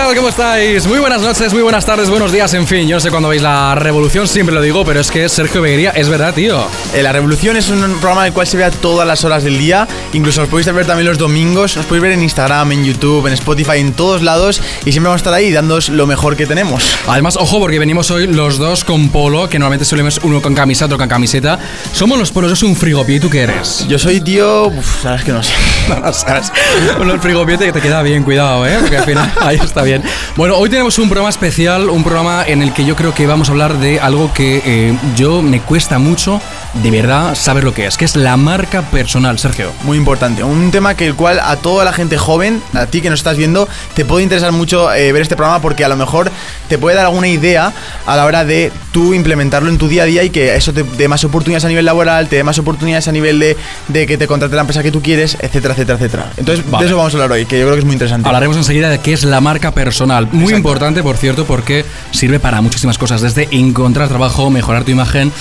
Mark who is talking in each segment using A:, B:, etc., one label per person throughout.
A: ¿Qué tal? ¿Cómo estáis? Muy buenas noches, muy buenas tardes, buenos días, en fin. Yo no sé cuándo veis la revolución, siempre lo digo, pero es que Sergio Beguería es verdad, tío.
B: Eh, la Revolución es un programa en el cual se ve a todas las horas del día. Incluso os podéis ver también los domingos. Os podéis ver en Instagram, en YouTube, en Spotify, en todos lados. Y siempre vamos a estar ahí dándoos lo mejor que tenemos.
A: Además, ojo, porque venimos hoy los dos con polo, que normalmente solemos uno con camisa, otro con camiseta. Somos los polos, yo soy un frigopié, ¿y tú qué eres?
B: Yo soy tío. Uf, sabes que no sé.
A: No, no sabes. Bueno, el frigopiete que te queda bien, cuidado, ¿eh? Porque al final ahí está bien. Bueno, hoy tenemos un programa especial, un programa en el que yo creo que vamos a hablar de algo que eh, yo me cuesta mucho de verdad saber lo que es, que es la marca personal, Sergio.
B: Muy importante. Un tema que el cual a toda la gente joven, a ti que nos estás viendo, te puede interesar mucho eh, ver este programa porque a lo mejor te puede dar alguna idea a la hora de tú implementarlo en tu día a día y que eso te dé más oportunidades a nivel laboral, te dé más oportunidades a nivel de, de que te contrate la empresa que tú quieres, etcétera, etcétera, etcétera. Entonces,
A: Vale.
B: de eso vamos a hablar hoy, que yo creo que es muy interesante.
A: Hablaremos enseguida de qué es la marca personal. Muy
B: Exacto.
A: importante, por cierto, porque sirve para muchísimas cosas, desde encontrar trabajo, mejorar tu imagen.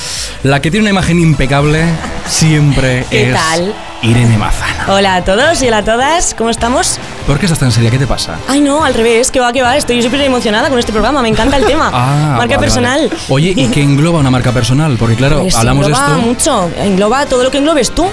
A: La que tiene una imagen impecable siempre
C: ¿Qué
A: es
C: tal?
A: Irene Mazana.
C: Hola a todos y hola a todas, ¿cómo estamos?
A: ¿Por qué estás tan seria? ¿Qué te pasa?
C: Ay, no, al revés, que va, que va, estoy súper emocionada con este programa, me encanta el tema.
A: Ah,
C: Marca
A: vale,
C: personal.
A: vale. Oye, ¿y qué engloba una marca personal? Porque claro,
C: Pues
A: hablamos de
C: engloba
A: esto.
C: mucho, engloba todo lo que englobes tú,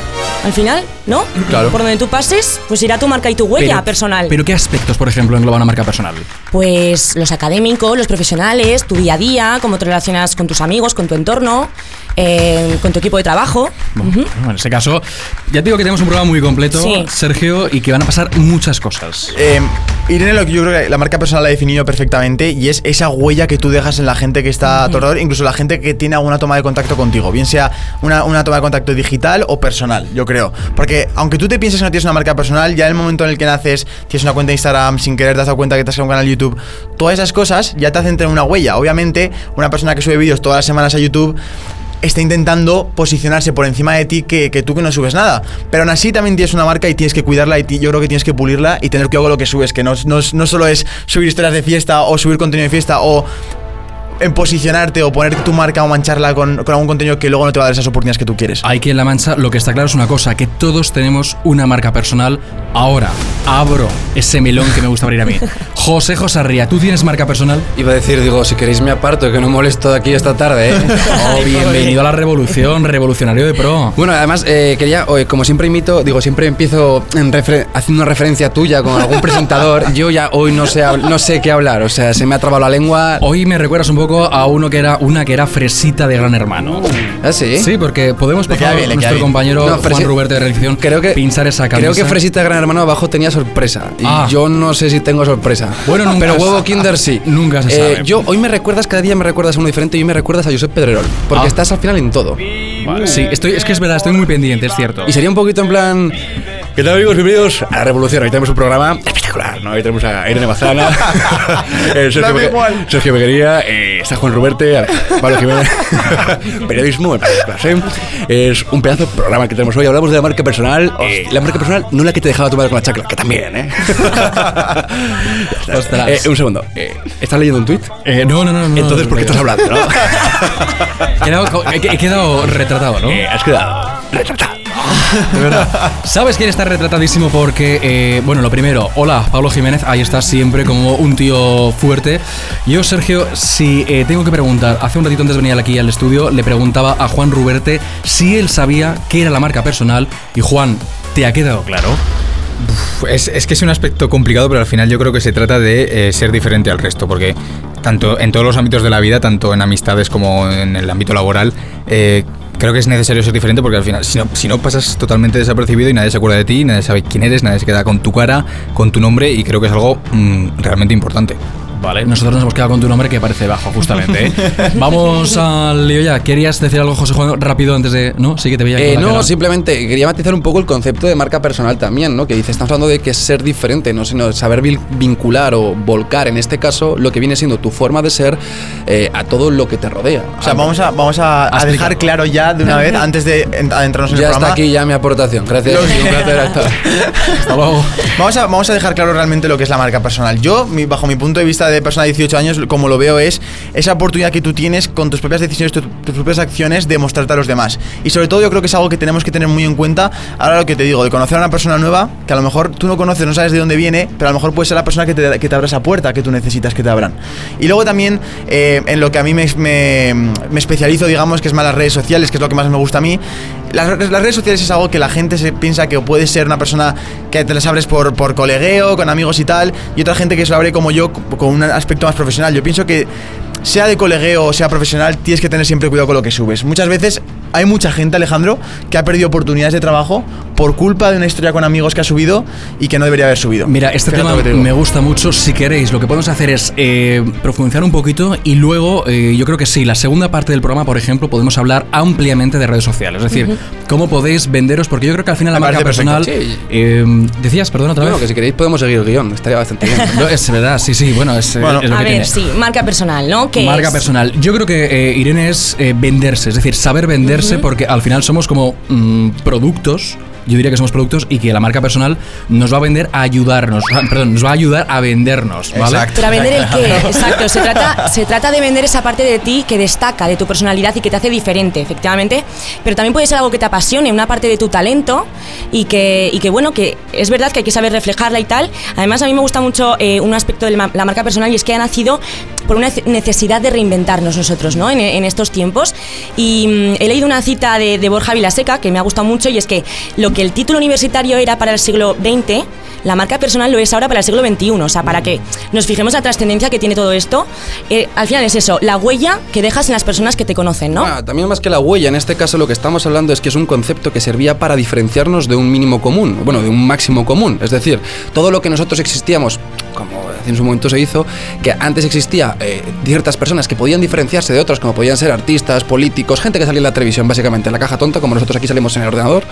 C: al final, ¿no?
B: Claro.
C: Por donde tú pases, pues irá tu marca y tu huella
A: pero-
C: personal.
A: Pero ¿qué aspectos, por ejemplo, engloba una marca personal?
C: Pues los académicos, los profesionales, tu día a día, cómo te relacionas con tus amigos, con tu entorno, eh, con tu equipo de trabajo.
A: Bueno,
C: Ujú.
A: bueno, en ese caso, ya te digo que tenemos un programa muy completo,
C: Sí.
A: Sergio, y que van a pasar muchas cosas.
B: Eh, Irene, lo que yo creo que la marca personal la ha definido perfectamente y es esa huella que tú dejas en la gente que está a tu alrededor, incluso la gente que tiene alguna toma de contacto contigo, bien sea una, una toma de contacto digital o personal, yo creo. Porque aunque tú te pienses que no tienes una marca personal, ya en el momento en el que naces, tienes una cuenta de Instagram, sin querer te has dado cuenta que te has creado un canal de YouTube, todas esas cosas ya te hacen tener una huella. Obviamente, una persona que sube vídeos todas las semanas a YouTube está intentando posicionarse por encima de ti que, que tú que no subes nada. Pero aún así también tienes una marca y tienes que cuidarla y yo creo que tienes que pulirla y tener cuidado con lo que subes, que no, no, no solo es subir historias de fiesta o subir contenido de fiesta o en posicionarte o poner tu marca o mancharla con, con algún contenido que luego no te va a dar esas oportunidades que tú quieres.
A: Hay que en La Mancha, lo que está claro es una cosa, que todos tenemos una marca personal. Ahora, abro ese melón que me gusta abrir a mí. José Josarría, ¿tú tienes marca personal?
D: Iba a decir, digo, si queréis me aparto, que no molesto aquí esta tarde, ¿eh?
A: Oh, bienvenido a la revolución, revolucionario de pro.
D: Bueno, además, eh, quería, oye, como siempre imito, digo, siempre empiezo en refer- haciendo una referencia tuya con algún presentador. Yo ya hoy no sé, no sé qué hablar, o sea, se me ha trabado la lengua.
A: Hoy me recuerdas un poco a uno que era una que era fresita de Gran Hermano.
D: ¿Ah, sí?
A: Sí, porque podemos,
B: le queda
A: nuestro compañero
D: No,
A: Juan Ruberto de Reacción,
D: Creo que,
A: pinchar esa camisa.
D: creo que Fresita de Gran Hermano abajo tenía sorpresa. Y
A: Ah.
D: yo no sé si tengo sorpresa.
A: Bueno, nunca
D: Pero huevo Kinder sí.
A: nunca se
D: Eh,
A: sabe.
D: Yo, hoy me recuerdas, cada día me recuerdas a uno diferente y hoy me recuerdas a Josep Pedrerol. Porque
A: Ah.
D: estás al final en todo.
A: Vale, sí, estoy, es que es verdad, estoy muy pendiente, es cierto.
D: Y sería un poquito en plan. ¿Qué tal, amigos? Bienvenidos a la Revolución. Hoy tenemos un programa espectacular, ¿no? Hoy tenemos a Irene Mazana, eh, Sergio,
B: Dame
D: Begue-
B: igual.
D: Sergio Beguería, eh, está Juan Ruberte, Pablo Jiménez. Periodismo en clase. Es un pedazo de programa que tenemos hoy. Hablamos de la marca personal. eh, la marca personal, no la que te dejaba tu madre con la chacla, que también, ¿eh?
A: Ostras.
D: Eh, un segundo. Eh, ¿Estás leyendo un tuit?
A: No, no, no, no.
D: Entonces, ¿por qué estás hablando, no?
A: He quedado, he, he quedado retratado, ¿no?
D: Has quedado retratado.
A: De verdad. ¿Sabes quién está retratadísimo? Porque, eh, bueno, lo primero, hola, Pablo Jiménez, ahí está siempre como un tío fuerte. Yo, Sergio, si eh, tengo que preguntar, hace un ratito antes de venir aquí al estudio, le preguntaba a Juan Ruberte si él sabía qué era la marca personal. Y Juan, ¿te ha quedado claro?
E: Es, es que es un aspecto complicado, pero al final yo creo que se trata de eh, ser diferente al resto, porque tanto en todos los ámbitos de la vida, tanto en amistades como en el ámbito laboral, eh, creo que es necesario ser diferente porque al final, si no, si no pasas totalmente desapercibido y nadie se acuerda de ti, nadie sabe quién eres, nadie se queda con tu cara, con tu nombre y creo que es algo mm, realmente importante.
A: Vale, nosotros nos hemos quedado con tu nombre que parece bajo, justamente. ¿eh? Vamos al lío ya. ¿Querías decir algo, José Juan, rápido antes de.? ¿No? Sí que te veía
D: Eh, no,
A: cara.
D: simplemente quería matizar un poco el concepto de marca personal también, ¿no? Que dice, estamos hablando de que es ser diferente, no sino saber vincular o volcar, en este caso, lo que viene siendo tu forma de ser eh, a todo lo que te rodea.
B: O sea, vamos a, vamos a, a dejar claro ya de una vez, antes de en- adentrarnos en
D: ya
B: el
D: está
B: programa.
D: aquí ya mi aportación. Gracias. Un placer hasta-
A: Hasta luego.
B: Vamos a, vamos a dejar claro realmente lo que es la marca personal. Yo, mi- bajo mi punto de vista vista de persona de 18 años, como lo veo, es esa oportunidad que tú tienes con tus propias decisiones, tu- tus propias acciones, de mostrarte a los demás. Y sobre todo yo creo que es algo que tenemos que tener muy en cuenta, ahora lo que te digo, de conocer a una persona nueva, que a lo mejor tú no conoces, no sabes de dónde viene, pero a lo mejor puede ser la persona que te, que te abra esa puerta que tú necesitas que te abran. Y luego también, eh, en lo que a mí me, me- me especializo, digamos, que es más las redes sociales, que es lo que más me gusta a mí, las, redes sociales es algo que la gente se piensa que puede ser una persona que te las abres por, por colegueo, con amigos y tal, y otra gente que se lo abre como yo, con un aspecto más profesional. Yo pienso que sea de colegueo o sea profesional, tienes que tener siempre cuidado con lo que subes. Muchas veces hay mucha gente, Alejandro, que ha perdido oportunidades de trabajo por culpa de una historia con amigos que ha subido y que no debería haber subido.
A: Mira, este
B: Fíjate
A: tema
B: te
A: me gusta mucho. Si queréis, lo que podemos hacer es eh, profundizar un poquito y luego, eh, yo creo que sí, la segunda parte del programa, por ejemplo, podemos hablar ampliamente de redes sociales. Es decir, cómo podéis venderos, porque yo creo que al final la
B: Me
A: marca personal.
D: Sí.
A: eh, decías, perdón, otra
D: Bueno,
A: vez.
D: que si queréis podemos seguir el guion, estaría bastante bien.
A: No, es verdad, sí, sí, bueno, es, eh,
B: Bueno.
A: es lo
C: A
A: que
C: ver,
A: tiene.
C: sí, marca personal, ¿no? ¿Qué
A: Marca
C: es?
A: personal. Yo creo que eh, Irene es eh, venderse, es decir, saber venderse porque al final somos como mm, productos. Yo diría que somos productos y que la marca personal nos va a vender a ayudarnos, ah, perdón, nos va a ayudar a vendernos, ¿vale?
B: Exacto.
C: Pero a vender el qué, exacto. Se trata, se trata de vender esa parte de ti que destaca, de tu personalidad y que te hace diferente, efectivamente. Pero también puede ser algo que te apasione, una parte de tu talento y que, y que bueno, que es verdad que hay que saber reflejarla y tal. Además, a mí me gusta mucho eh, un aspecto de la la marca personal y es que ha nacido por una necesidad de reinventarnos nosotros, ¿no? En, en estos tiempos. Y mm, he leído una cita de, de Borja Vilaseca que me ha gustado mucho y es que lo que el título universitario era para el siglo XX, la marca personal lo es ahora para el siglo XXI. O sea, para que nos fijemos la trascendencia que tiene todo esto, eh, al final es eso, la huella que dejas en las personas que te conocen, ¿no?
D: Ah, también más que la huella, en este caso lo que estamos hablando es que es un concepto que servía para diferenciarnos de un mínimo común, bueno, de un máximo común. Es decir, todo lo que nosotros existíamos, como en su momento se hizo, que antes existía eh, ciertas personas que podían diferenciarse de otras, como podían ser artistas, políticos, gente que salía en la televisión, básicamente, en la caja tonta, como nosotros aquí salimos en el ordenador,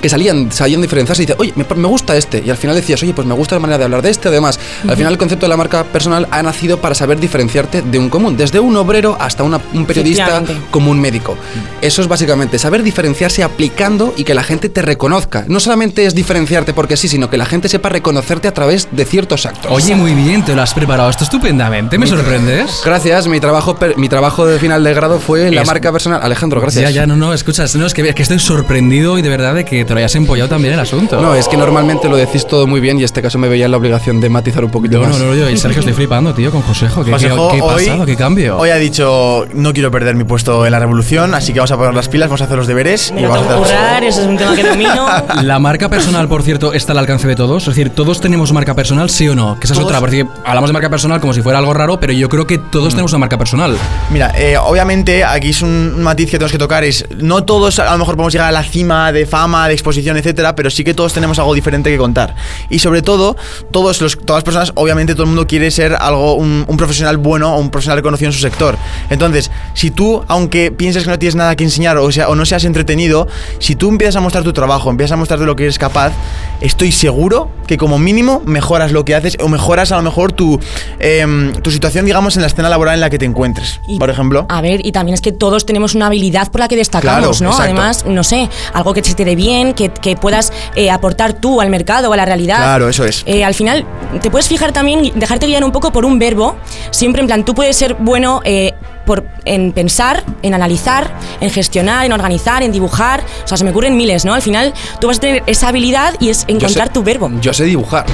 D: que salían, salían diferenciarse y dice, oye, me, me gusta este. Y al final decías, oye, pues me gusta la manera de hablar de este, además. Al final el concepto de la marca personal ha nacido para saber diferenciarte de un común, desde un obrero hasta una- un periodista como un médico. Eso es básicamente saber diferenciarse aplicando y que la gente te reconozca. No solamente es diferenciarte porque sí, sino que la gente sepa reconocerte a través de ciertos actos.
A: Oye, muy bien, te lo has preparado esto estupendamente, me sorprendes.
D: Gracias, mi trabajo, mi trabajo de final de grado fue la
A: Es-
D: marca personal. Alejandro, gracias.
A: Ya, ya, no, no, escuchas, no, es que, es que estoy sorprendido y de verdad de que te lo hayas empollado también el asunto.
D: No, es que normalmente lo decís todo muy bien y en este caso me veía en la obligación de matizar un poquito
A: No,
D: más.
A: no, no, yo, y Sergio, estoy flipando, tío, con Josejo. ¿Qué, qué,
B: Josejo,
A: qué
B: hoy-
A: pasado? ¿Qué cambio?
B: Hoy ha dicho, no quiero perder mi puesto en la revolución, así que vamos a poner las pilas, vamos a hacer los deberes
C: Me
B: y vamos a
C: eso es un tema que domino.
A: La marca personal, por cierto, está al alcance de todos. Es decir, todos tenemos marca personal, sí o no. Que esa es otra, porque hablamos de marca personal como si fuera algo raro, pero yo creo que todos tenemos una marca personal.
B: Mira, eh, obviamente aquí es un un matiz que tenemos que tocar, es no todos a lo mejor podemos llegar a la cima de fama, de exposición, etcétera, pero sí que todos tenemos algo diferente que contar. Y sobre todo, todos los, todas las personas, obviamente todo el mundo quiere ser algo, un, un profesional bueno o un profesional reconocido en su sector. Entonces, si tú, aunque pienses que no tienes nada que enseñar o, sea, o no seas entretenido, si tú empiezas a mostrar tu trabajo, empiezas a mostrar de lo que eres capaz, estoy seguro que como mínimo mejoras lo que haces o mejoras a lo mejor tu, em, tu situación, digamos, en la escena laboral en la que te encuentres.
C: Y-
B: por ejemplo.
C: A ver, y también es que todos tenemos una habilidad por la que destacamos,
B: Claro,
C: ¿no?
B: exacto.
C: Además, no sé, algo que se te dé bien, que, que puedas eh, aportar tú al mercado o a la realidad.
B: Claro, eso es.
C: Eh, al final, te puedes fijar también dejarte guiar un poco por un verbo. Siempre en plan, tú puedes ser bueno eh, por, en pensar, en analizar, en gestionar, en organizar, en dibujar. O sea, se me ocurren miles, ¿no? Al final, tú vas a tener esa habilidad y es encontrar
D: sé-
C: tu verbo.
D: Yo sé dibujar.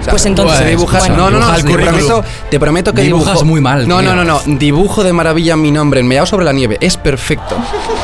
D: O sea,
C: Pues entonces,
D: sé dibujar.
C: bueno.
D: no, no, no,
A: Dibujas
D: te prometo, te prometo que
A: Dibujas
D: dibujo.
A: muy mal,
D: No,
A: tío.
D: no, no, no. Dibujo de maravilla mi nombre enmeado sobre la nieve. Es perfecto.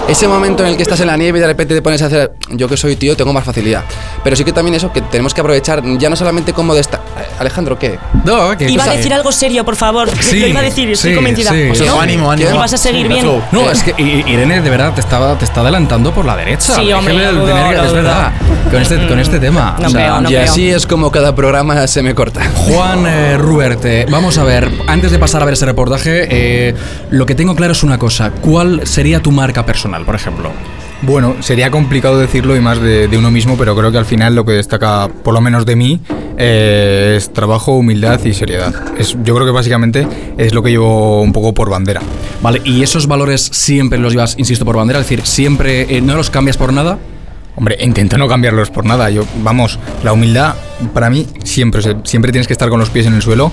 D: Ese momento en el que estás en la nieve y de repente te pones a hacer. Yo que soy tío, tengo más facilidad. Pero sí que también eso que tenemos que aprovechar, ya no solamente como de esta. Alejandro, ¿qué?
A: No, que
C: Iba a decir algo serio, por favor.
A: Sí,
C: Lo iba a decir, estoy
A: sí,
C: convencida.
A: sí.
B: Pues
C: ¿No?
B: ánimo, ánimo.
C: Y vas a seguir bien.
A: No, es que Irene de verdad te estaba te está adelantando por la derecha.
C: Sí, hombre,
A: es verdad. Con este, con este tema.
C: No
D: y así es como cada programa se me corta.
A: Juan eh, Ruerte, vamos a ver, antes de pasar a ver ese reportaje, eh, lo que tengo claro es una cosa. ¿Cuál sería tu marca personal, por ejemplo?
E: Bueno, sería complicado decirlo y más de, de uno mismo, pero creo que al final lo que destaca, por lo menos de mí, eh, es trabajo, humildad y seriedad. Es, yo creo que básicamente es lo que llevo un poco por bandera.
A: Vale, ¿y esos valores siempre los llevas, insisto, por bandera? Es decir, ¿siempre eh, no los cambias por nada?
E: Hombre, intento no cambiarlos por nada. Yo, vamos, la humildad para mí siempre, siempre tienes que estar con los pies en el suelo,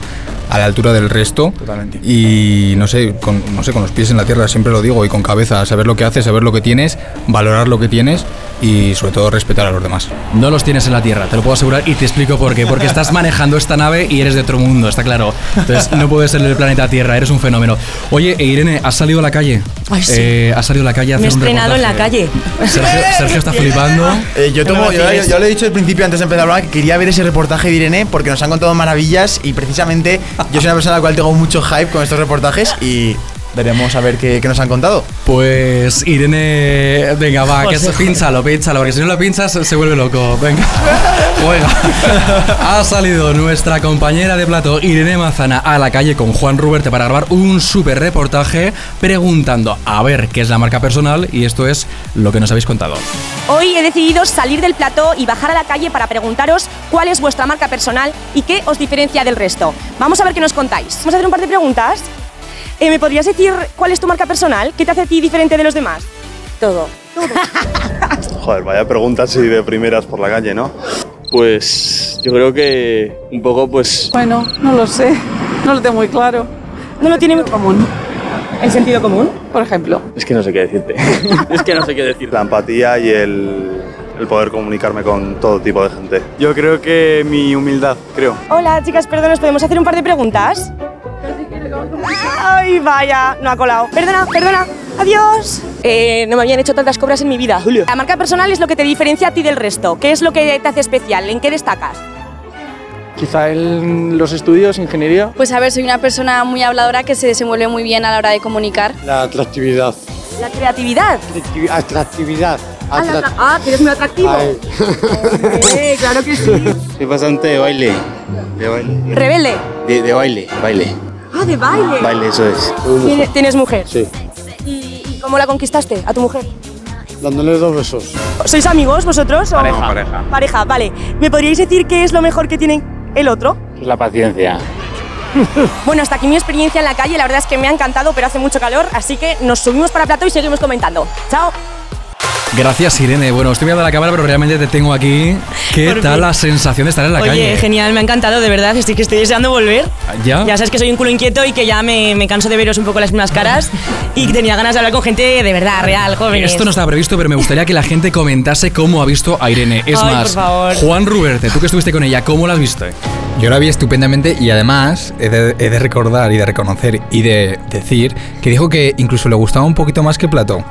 E: a la altura del resto.
B: Totalmente.
E: Y no sé, con, no sé, con los pies en la tierra, siempre lo digo, y con cabeza, saber lo que haces, saber lo que tienes, valorar lo que tienes y sobre todo respetar a los demás.
A: No los tienes en la Tierra, te lo puedo asegurar y te explico por qué. Porque estás manejando esta nave y eres de otro mundo, está claro. Entonces no puedes ser del planeta Tierra, eres un fenómeno. Oye, e Irene, ¿has salido a la calle?
C: Ay, sí.
A: Eh, ¿Has salido a la calle a
C: Me he
A: un
C: estrenado en la calle.
A: Sergio, Sergio está flipando.
B: Eh, yo,
C: vacíes.
B: yo lo he dicho al principio antes de empezar a hablar que quería ver ese reportaje de Irene porque nos han contado maravillas y precisamente yo soy una persona a la cual tengo mucho hype con estos reportajes y veremos a ver qué, qué nos han contado.
A: Pues Irene, venga, va, que
C: José,
A: pínchalo, pínchalo, porque si no lo pinchas se vuelve loco. Venga, juega. Ha salido nuestra compañera de plato, Irene Mazana, a la calle con Juan Ruberte para grabar un súper reportaje preguntando a ver qué es la marca personal y esto es lo que nos habéis contado.
F: Hoy he decidido salir del plató y bajar a la calle para preguntaros cuál es vuestra marca personal y qué os diferencia del resto. Vamos a ver qué nos contáis. Vamos a hacer un par de preguntas. Eh, ¿Me podrías decir cuál es tu marca personal? ¿Qué te hace a ti diferente de los demás? Todo.
G: Joder, vaya pregunta así de primeras por la calle, ¿no? Pues yo creo que un poco pues
H: Bueno, no lo sé. No lo tengo muy claro.
F: No lo tiene
H: Común,
F: el sentido común.
H: por ejemplo.
G: es que no sé qué decirte. es que no sé qué decir. La empatía y el, el poder comunicarme con todo tipo de gente. Yo creo que mi humildad, creo.
F: Hola, chicas, perdón, ¿os podemos hacer un par de preguntas? Ay, vaya, no ha colado. Perdona, perdona. Adiós. Eh, no me habían hecho tantas cobras en mi vida. La marca personal es lo que te diferencia a ti del resto. ¿Qué es lo que te hace especial? ¿En qué destacas?
I: Quizá en los estudios, ingeniería.
J: Pues a ver, soy una persona muy habladora que se desenvuelve muy bien a la hora de comunicar.
I: La atractividad.
F: La creatividad.
I: Atractividad.
F: Ah, ah, que eres muy atractivo. Hombre, claro que sí.
G: Soy bastante de baile. De baile.
F: Rebelde.
G: De, de baile, baile.
F: Ah, de baile.
G: Baile, eso es.
F: ¿Tienes, tienes mujer?
I: Sí.
F: ¿Y, y cómo la conquistaste a tu mujer?
I: Dándole dos besos.
F: ¿Sois amigos vosotros? o-
G: Pareja, pareja.
F: Pareja, vale. ¿Me podríais decir qué es lo mejor que tiene el otro?
G: La paciencia.
F: Bueno, hasta aquí mi experiencia en la calle. La verdad es que me ha encantado, pero hace mucho calor. Así que nos subimos para plato y seguimos comentando. ¡Chao!
A: Gracias, Irene. Bueno, estoy mirando la cámara, pero realmente te tengo aquí. ¿Qué
C: Por
A: tal
C: fin.
A: la sensación de estar en la
C: Oye,
A: calle?
C: genial, me ha encantado, de verdad. Estoy que estoy deseando volver.
A: ¿Ya?
C: Ya sabes que soy un culo inquieto y que ya me, me canso de veros un poco las mismas caras y tenía ganas de hablar con gente de verdad, real, jóvenes.
A: Esto no estaba previsto, pero me gustaría que la gente comentase cómo ha visto a Irene. Es
C: Ay,
A: más. Juan Ruberte, tú que estuviste con ella, ¿cómo la has visto?
E: Yo la vi estupendamente y además he de, he de recordar y de reconocer y de decir que dijo que incluso le gustaba un poquito más que Plató.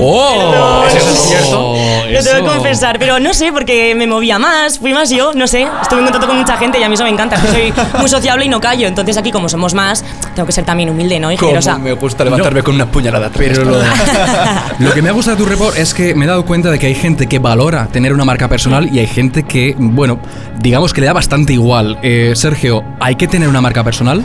A: ¡Oh!
B: ¿Eso es cierto?
C: Lo tengo que confesar, pero no sé, porque me movía más, fui más yo, no sé. Estuve en contacto con mucha gente y a mí eso me encanta. es que soy muy sociable y no callo. Entonces aquí, como somos más, tengo que ser también humilde, ¿no? Y generosa.
D: Me gusta levantarme con una puñalada atrás.
A: Pero lo, lo que me ha gustado de tu report es que me he dado cuenta de que hay gente que valora tener una marca personal y hay gente que, bueno, digamos que le da bastante igual. Eh, Sergio, ¿hay que tener una marca personal?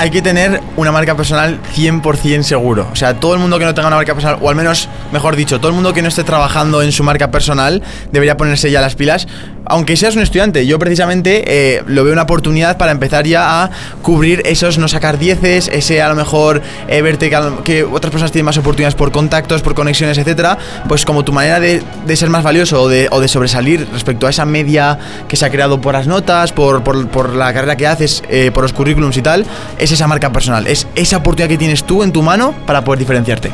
B: Hay que tener una marca personal 100% seguro. O sea, todo el mundo que no tenga una marca personal, o al menos, mejor dicho, todo el mundo que no esté trabajando en su marca personal, debería ponerse ya las pilas. Aunque seas un estudiante, yo precisamente eh, lo veo una oportunidad para empezar ya a cubrir esos no sacar dieces, ese a lo mejor eh, verte que, otras personas tienen más oportunidades por contactos, por conexiones, etcétera. Pues como tu manera de, ser más valioso o de, o de sobresalir respecto a esa media que se ha creado por las notas, por, la carrera que haces, eh, por los currículums y tal, esa marca personal. Es esa oportunidad que tienes tú en tu mano para poder diferenciarte.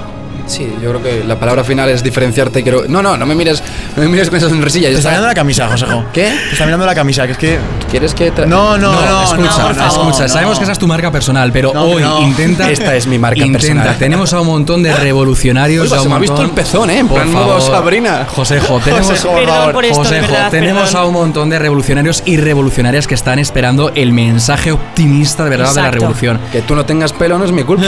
D: Sí, yo creo que la palabra final es diferenciarte. Quiero... No, no, no me mires, no me mires con esa sonrisilla.
B: Te está
D: está.
B: mirando la camisa, Josejo.
D: ¿Qué?
B: Te está mirando la camisa, que es que.
D: ¿Quieres que tra-
B: No, no, no,
A: escucha,
B: no, por favor,
A: escucha.
B: no.
A: Sabemos que esa es tu marca personal, pero
B: No,
A: hoy
B: no.
A: intenta.
D: Esta es mi marca
A: intenta.
D: personal.
A: Tenemos a un montón de revolucionarios.
D: Oiga,
A: a un
D: se me ha visto el pezón, ¿eh? En
A: Por
D: plan
A: favor.
D: Sabrina.
A: Josejo, tenemos,
B: Josejo, por
C: Perdón
B: favor.
C: por esto,
A: Josejo,
C: verdad,
A: tenemos
C: perdón.
A: a un montón de revolucionarios y revolucionarias que están esperando el mensaje optimista de verdad de la revolución.
D: Que tú no tengas pelo no es mi culpa.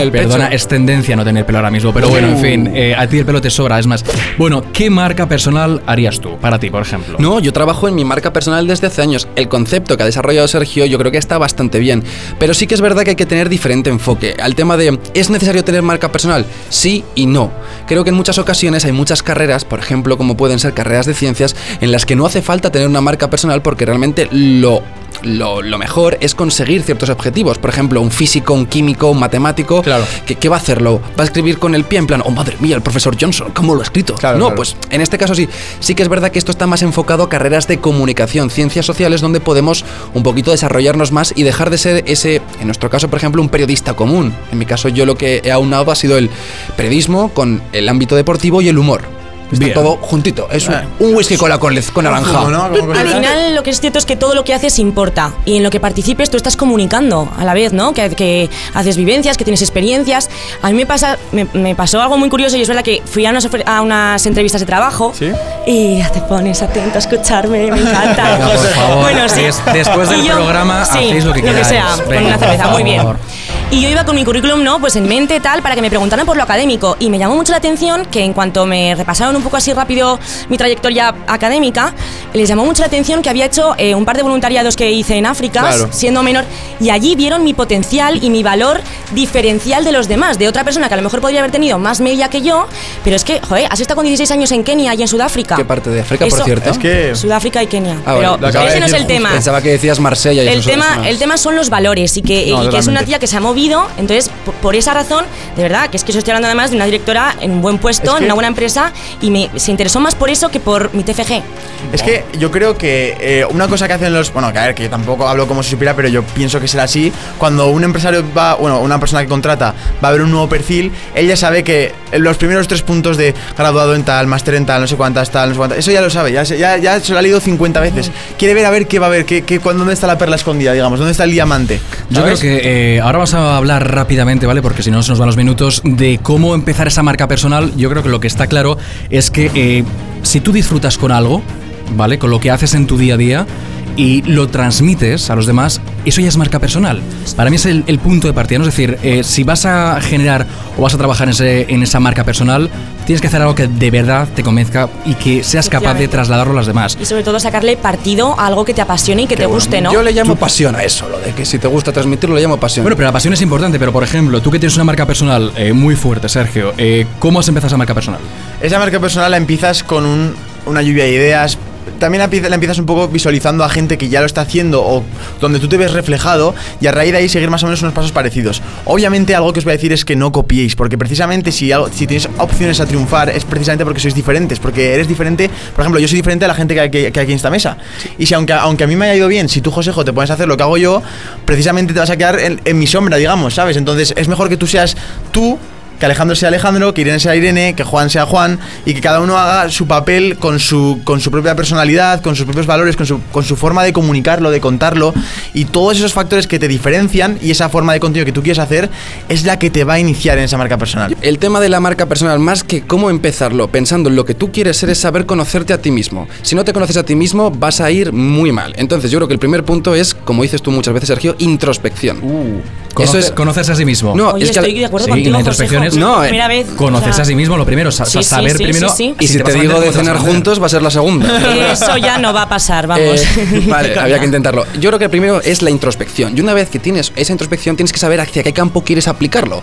D: el
A: Perdona, es tendencia no tener pelo ahora mismo, pero bueno, en fin, eh, a ti el pelo te sobra, es más. Bueno, ¿qué marca personal harías tú para ti, por ejemplo?
D: No, yo trabajo en mi marca personal desde hace años. El concepto que ha desarrollado Sergio yo creo que está bastante bien. Pero sí que es verdad que hay que tener diferente enfoque. Al tema de, ¿es necesario tener marca personal? Sí y no. Creo que en muchas ocasiones hay muchas carreras, por ejemplo, como pueden ser carreras de ciencias, en las que no hace falta tener una marca personal porque realmente lo lo, lo mejor es conseguir ciertos objetivos. Por ejemplo, un físico, un químico, un matemático.
B: Claro.
D: ¿Qué, qué va a hacerlo? ¿Va a escribir con el pie en plan, oh madre mía, el profesor Johnson, ¿cómo lo ha escrito?
B: Claro,
D: no,
B: claro.
D: pues en este caso sí. Sí que es verdad que esto está más enfocado a carreras de comunicación, ciencias sociales, donde podemos un poquito desarrollarnos más y dejar de ser ese, en nuestro caso, por ejemplo, un periodista común. En mi caso, yo lo que he aunado ha sido el periodismo con el ámbito deportivo y el humor. Está
A: Bien.
D: todo juntito. Es un, un whisky con, la, con, con naranja.
B: ¿no?
C: Al final lo que es cierto es que todo lo que haces importa y en lo que participes tú estás comunicando a la vez, ¿no? Que, que haces vivencias, que tienes experiencias. A mí me, pasa, me, me pasó algo muy curioso y es verdad que fui a unas, a unas entrevistas de trabajo
B: ¿Sí?
C: y ya te pones atento a escucharme, me encanta.
A: Venga, por favor.
C: Bueno, sí.
A: Des- después del
C: yo-
A: programa
C: sí,
A: hacéis lo que queráis.
C: sea, con una cerveza, muy bien. Y yo iba con mi currículum, ¿no? Pues en mente tal, para que me preguntaran por lo académico. Y me llamó mucho la atención que en cuanto me repasaron un poco así rápido mi trayectoria académica, les llamó mucho la atención que había hecho eh, un par de voluntariados que hice en África,
B: Claro.
C: siendo menor, y allí vieron mi potencial y mi valor diferencial de los demás, de otra persona que a lo mejor podría haber tenido más media que yo, pero es que, joder, has estado con 16 años en Kenia y en Sudáfrica.
D: ¿Qué parte de África, por
C: Eso-
D: cierto?
B: Es que.
C: Sudáfrica y Kenia.
D: Ah,
C: pero
D: acaba
B: de
C: ese no es el tema.
D: Pensaba que decías Marsella y
C: El tema, el tema son los valores y que,
B: No,
C: y que es una tía que se ha movido. Entonces, p- por esa razón, de verdad, que es que yo estoy hablando además de una directora en un buen puesto,
B: Es que-
C: en una buena empresa, y me, se interesó más por eso que por mi TFG.
B: Es que yo creo que eh, una cosa que hacen los. Bueno, que a ver, que yo tampoco hablo como si supiera, pero yo pienso que será así. Cuando un empresario va, bueno, una persona que contrata va a ver un nuevo perfil, él ya sabe que los primeros tres puntos de graduado en tal, máster en tal, no sé cuántas, tal, no sé cuántas, eso ya lo sabe, ya, se- ya, ya se lo ha leído 50 veces. Quiere ver a ver qué va a ver, qué, qué, cuándo- dónde está la perla escondida, digamos, dónde está el diamante.
A: Yo creo
B: ¿sabes?
A: que eh, ahora vamos a hablar rápidamente, ¿vale? Porque si no se nos van los minutos de cómo empezar esa marca personal. Yo creo que lo que está claro es que eh, si tú disfrutas con algo, ¿vale? Con lo que haces en tu día a día y lo transmites a los demás, eso ya es marca personal. Para mí es el, el punto de partida, ¿no? Es decir, eh, si vas a generar o vas a trabajar en, ese- en esa marca personal, tienes que hacer algo que de verdad te convenzca y que seas capaz de trasladarlo a los demás.
C: Y sobre todo sacarle partido a algo que te apasione y que te guste, ¿no?
D: Yo le llamo pasión a eso, lo de que si te gusta transmitirlo, le llamo pasión.
A: Bueno, pero la pasión es importante, pero por ejemplo, tú que tienes una marca personal eh, muy fuerte, Sergio, eh, ¿cómo has empezado esa marca personal?
B: Esa marca personal la empiezas con un- una lluvia de ideas. También la empieza- la empiezas un poco visualizando a gente que ya lo está haciendo o donde tú te ves reflejado y a raíz de ahí seguir más o menos unos pasos parecidos. Obviamente algo que os voy a decir es que no copiéis, porque precisamente si, algo- si tenéis opciones a triunfar es precisamente porque sois diferentes, porque eres diferente, por ejemplo, yo soy diferente a la gente que hay, que- que hay aquí en esta mesa. Y si aunque, aunque a mí me haya ido bien, si tú, Josejo, te pones a hacer lo que hago yo, precisamente te vas a quedar en, en mi sombra, digamos, ¿sabes? Entonces es mejor que tú seas tú que Alejandro sea Alejandro, que Irene sea Irene, que Juan sea Juan y que cada uno haga su papel con su, con su propia personalidad, con sus propios valores, con su, con su forma de comunicarlo, de contarlo y todos esos factores que te diferencian y esa forma de contenido que tú quieres hacer es la que te va a iniciar en esa marca personal.
D: El tema de la marca personal, más que cómo empezarlo, pensando en lo que tú quieres ser, es saber conocerte a ti mismo. Si no te conoces a ti mismo, vas a ir muy mal. Entonces, yo creo que el primer punto es, como dices tú muchas veces, Sergio, introspección.
A: Conoce-
D: Eso es.
A: conocerse a sí mismo.
D: No,
C: Oye,
D: es que
C: estoy de acuerdo
A: sí,
C: contigo,
A: la introspección
D: No, eh,
C: Primera vez.
A: Conocerse
C: o sea,
A: a sí mismo lo primero, sa-
C: Sí, sí,
A: saber
C: sí,
A: primero.
C: sí, sí.
D: Y si
A: te
D: digo de
A: ¿cómo te vas a
D: cenar juntos, va a ser la segunda.
C: Eso ya no va a pasar, vamos.
D: Eh, vale, había que intentarlo. Yo creo que primero es la introspección. Y una vez que tienes esa introspección, tienes que saber hacia qué campo quieres aplicarlo.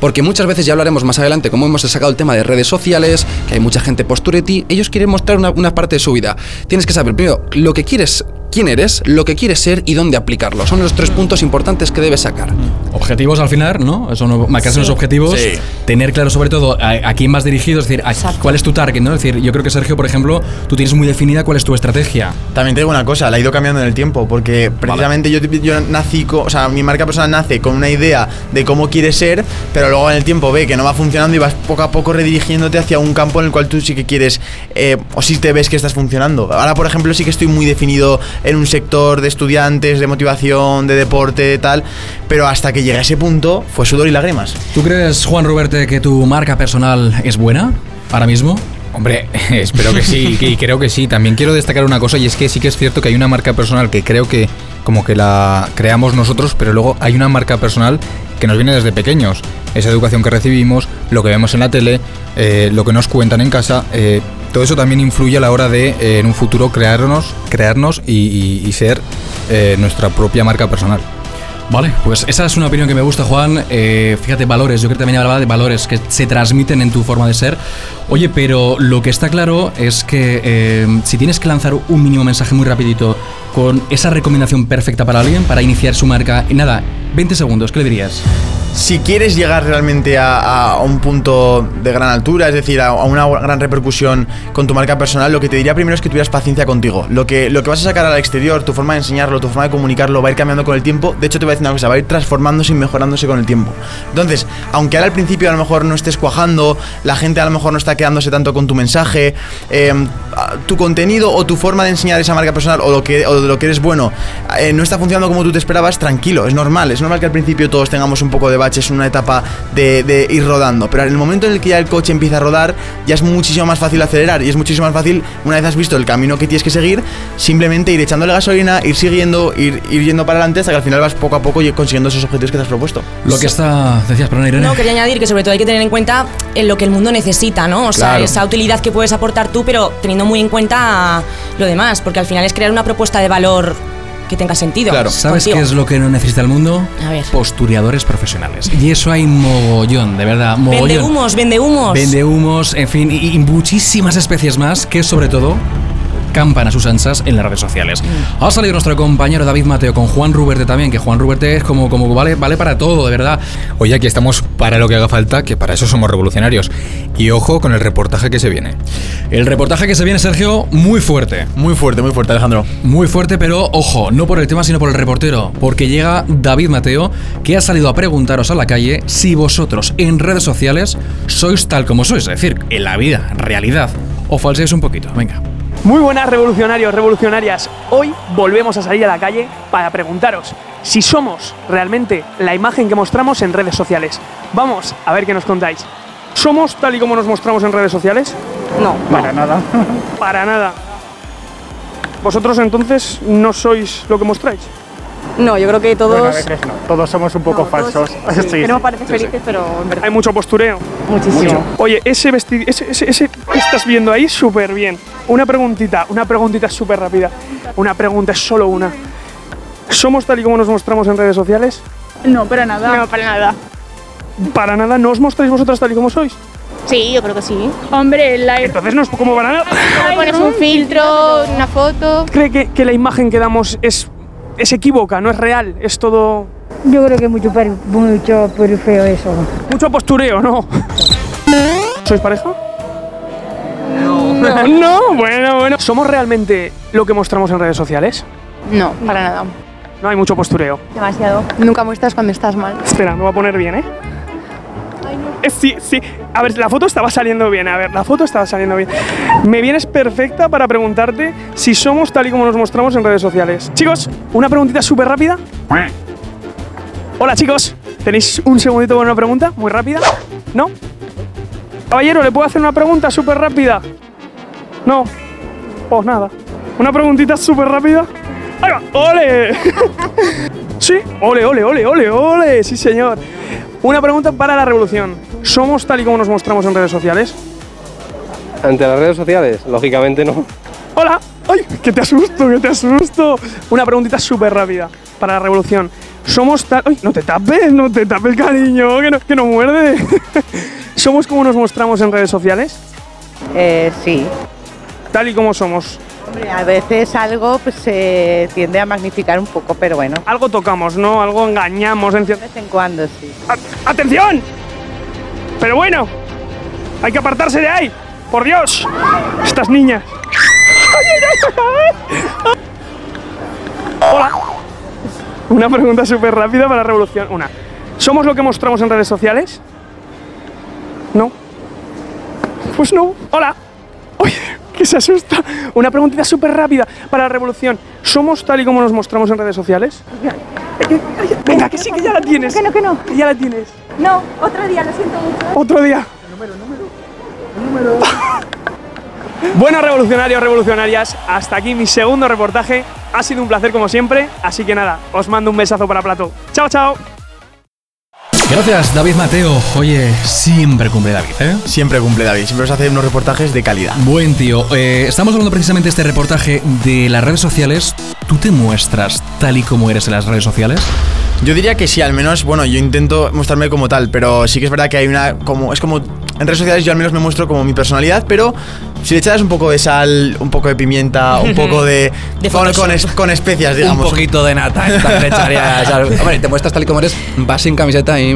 D: Porque muchas veces ya hablaremos más adelante, como hemos sacado el tema de redes sociales, que hay mucha gente posture de ti, ellos quieren mostrar una, una parte de su vida. Tienes que saber primero lo que quieres, quién eres, lo que quieres ser y dónde aplicarlo. Son los tres puntos importantes que debes sacar.
A: Objetivos al final, ¿no? Eso no, marcarse
C: Sí.
A: unos objetivos,
D: Sí.
A: tener claro sobre todo a, a quién vas dirigido, es decir, a- cuál es tu target, ¿no? Es decir, yo creo que Sergio, por ejemplo, tú tienes muy definida cuál es tu estrategia.
B: También te digo una cosa, la he ido cambiando en el tiempo, porque precisamente yo, yo nací, con, o sea, mi marca personal nace con una idea de cómo quieres ser, pero luego en el tiempo ve que no va funcionando y vas poco a poco redirigiéndote hacia un campo en el cual tú sí que quieres, eh, o sí te ves que estás funcionando. Ahora, por ejemplo, sí que estoy muy definido en un sector de estudiantes, de motivación, de deporte, tal, pero hasta que llegué a ese punto fue sudor y lágrimas.
A: ¿Tú crees, Juan Ruberte, que tu marca personal es buena ahora mismo?
E: Hombre, espero que sí, y creo que sí. También quiero destacar una cosa, y es que sí que es cierto que hay una marca personal que creo que como que la creamos nosotros, pero luego hay una marca personal que nos viene desde pequeños. Esa educación que recibimos, lo que vemos en la tele, eh, lo que nos cuentan en casa, eh, todo eso también influye a la hora de eh, en un futuro crearnos, crearnos y, ser eh, nuestra propia marca personal.
A: Vale, pues esa es una opinión que me gusta, Juan. Eh, fíjate, valores. Yo creo que también hablaba de valores que se transmiten en tu forma de ser. Oye, pero lo que está claro es que eh, si tienes que lanzar un mínimo mensaje muy rapidito con esa recomendación perfecta para alguien, para iniciar su marca, y nada, 20 segundos, ¿qué le dirías?
B: Si quieres llegar realmente a, un punto de gran altura, es decir, a, a una gran repercusión con tu marca personal, lo que te diría primero es que tuvieras paciencia contigo. Lo que, lo que vas a sacar al exterior, tu forma de enseñarlo, tu forma de comunicarlo, va a ir cambiando con el tiempo. De hecho, te voy a decir una cosa, va a ir transformándose y mejorándose con el tiempo. Entonces, aunque ahora al principio a lo mejor no estés cuajando, la gente a lo mejor no está quedándose tanto con tu mensaje, eh, tu contenido o tu forma de enseñar esa marca personal o, lo que, o de lo que eres bueno eh, no está funcionando como tú te esperabas, tranquilo, es normal. Es normal que al principio todos tengamos un poco de baches, una etapa de, de ir rodando. Pero en el momento en el que ya el coche empieza a rodar, ya es muchísimo más fácil acelerar y es muchísimo más fácil, una vez has visto el camino que tienes que seguir, simplemente ir echándole gasolina, ir siguiendo, ir, ir yendo para adelante hasta que al final vas poco a poco y consiguiendo esos objetivos que te has propuesto.
A: Lo que está. Decías, perdón, Irene.
C: No, quería añadir que sobre todo hay que tener en cuenta en lo que el mundo necesita, ¿no? O sea,
A: Claro.
C: esa utilidad que puedes aportar tú, pero teniendo muy en cuenta lo demás, porque al final es crear una propuesta de valor que tenga sentido.
A: ¿Sabes
C: contigo.
A: qué es lo que no necesita el mundo?
C: A ver.
A: Postureadores profesionales. Y eso hay mogollón, de verdad,
C: Vende
A: mogollón.
C: humos, vende humos.
A: Vende humos, en fin, y, y muchísimas especies más que sobre todo campan a sus anchas en las redes sociales.
C: Mm.
A: Ha salido nuestro compañero David Mateo con Juan Ruberte también, que Juan Ruberte es como, como vale, vale para todo, de verdad.
E: Oye, aquí estamos para lo que haga falta, que para eso somos revolucionarios. Y ojo con el reportaje que se viene.
A: El reportaje que se viene, Sergio, muy fuerte.
B: Muy fuerte, muy fuerte, Alejandro.
A: Muy fuerte, pero ojo, no por el tema, sino por el reportero. Porque llega David Mateo, que ha salido a preguntaros a la calle si vosotros en redes sociales sois tal como sois, es decir, en la vida, en realidad, o falseáis un poquito. Venga.
I: Muy buenas revolucionarios, revolucionarias. Hoy volvemos a salir a la calle para preguntaros si somos realmente la imagen que mostramos en redes sociales. Vamos a ver qué nos contáis. ¿Somos tal y como nos mostramos en redes sociales?
H: No, para nada.
I: Para nada. ¿Vosotros entonces no sois lo que mostráis?
F: No, yo creo que todos.
H: Bueno, a veces no. Todos somos un poco falsos. Sí,
F: Queremos
H: sí,
F: parecer
H: sí, sí.
F: felices, pero en verdad.
I: Hay mucho postureo.
F: Muchísimo.
I: Oye, ese vestido, ese, ese, ese que estás viendo ahí, súper bien. Una preguntita, una preguntita súper rápida. Una pregunta, es solo una. ¿Somos tal y como nos mostramos en redes sociales?
K: No, para nada.
F: No, para nada.
I: Para nada, ¿no os mostráis vosotras tal y como sois?
K: Sí, yo creo que sí. Hombre, la...
I: Entonces no es como para nada.
K: Pones un filtro, una foto.
I: ¿Cree que, que la imagen que damos es, es equívoca, no es real? Es todo...
L: Yo creo que es mucho, per- mucho feo eso.
I: Mucho postureo, ¿no? ¿Sois pareja? No. No, bueno, bueno. ¿Somos realmente lo que mostramos en redes sociales?
K: No, para nada.
I: No hay mucho postureo.
K: Demasiado. Nunca muestras cuando estás mal.
I: Espera, me voy a poner bien, ¿eh? Eh, Sí, sí. A ver, la foto estaba saliendo bien. A ver, la foto estaba saliendo bien. Me vienes perfecta para preguntarte si somos tal y como nos mostramos en redes sociales. Chicos, una preguntita súper rápida. Hola, chicos. ¿Tenéis un segundito para una pregunta? Muy rápida. ¿No? Caballero, ¿le puedo hacer una pregunta súper rápida? No. Pues nada. Una preguntita súper rápida. ¡Ahí va! ¡Ole! sí, ole, ole, ole, ole, ole. Sí, señor. Una pregunta para la revolución. ¿Somos tal y como nos mostramos en redes sociales?
M: Ante las redes sociales, lógicamente no.
I: Hola. ¡Ay! ¡Que te asusto, que te asusto! Una preguntita súper rápida para la revolución. ¿Somos tal... ¡Ay! No te tapes, no te tapes, cariño, que no, que no muerde. ¿Somos como nos mostramos en redes sociales?
N: Eh, sí.
I: Tal y como somos.
N: Hombre, a veces algo pues, se tiende a magnificar un poco, pero bueno.
I: Algo tocamos, ¿no? Algo engañamos. En... De
N: vez en cuando, sí.
I: ¡Atención! Pero bueno, hay que apartarse de ahí. Por Dios, estas niñas. Hola. Una pregunta súper rápida para la revolución. Una. ¿Somos lo que mostramos en redes sociales? No. Pues no. Hola. Se asusta. Una preguntita súper rápida para la revolución. ¿Somos tal y como nos mostramos en redes sociales? Venga, que sí, que ya la tienes. Que no, que no. Que ya la tienes.
K: No, otro día, lo siento mucho.
I: Otro día. Bueno, revolucionarios, revolucionarias, hasta aquí mi segundo reportaje. Ha sido un placer como siempre, así que nada, os mando un besazo para Plato. Chao, chao.
A: Gracias, David Mateo. Oye, siempre cumple David, ¿eh?
B: Siempre cumple David, siempre os hace unos reportajes de calidad.
A: Buen tío. Eh, estamos hablando precisamente de este reportaje de las redes sociales. ¿Tú te muestras tal y como eres en las redes sociales?
B: Yo diría que sí, al menos, bueno, yo intento mostrarme como tal, pero sí que es verdad que hay una, como, es como, en redes sociales yo al menos me muestro como mi personalidad, pero si le echas un poco de sal, un poco de pimienta, un poco de,
C: De
B: con, con, es- con especias, digamos.
D: Un poquito de nata. esta le echaría. Hombre, te muestras tal y como eres, vas sin camiseta y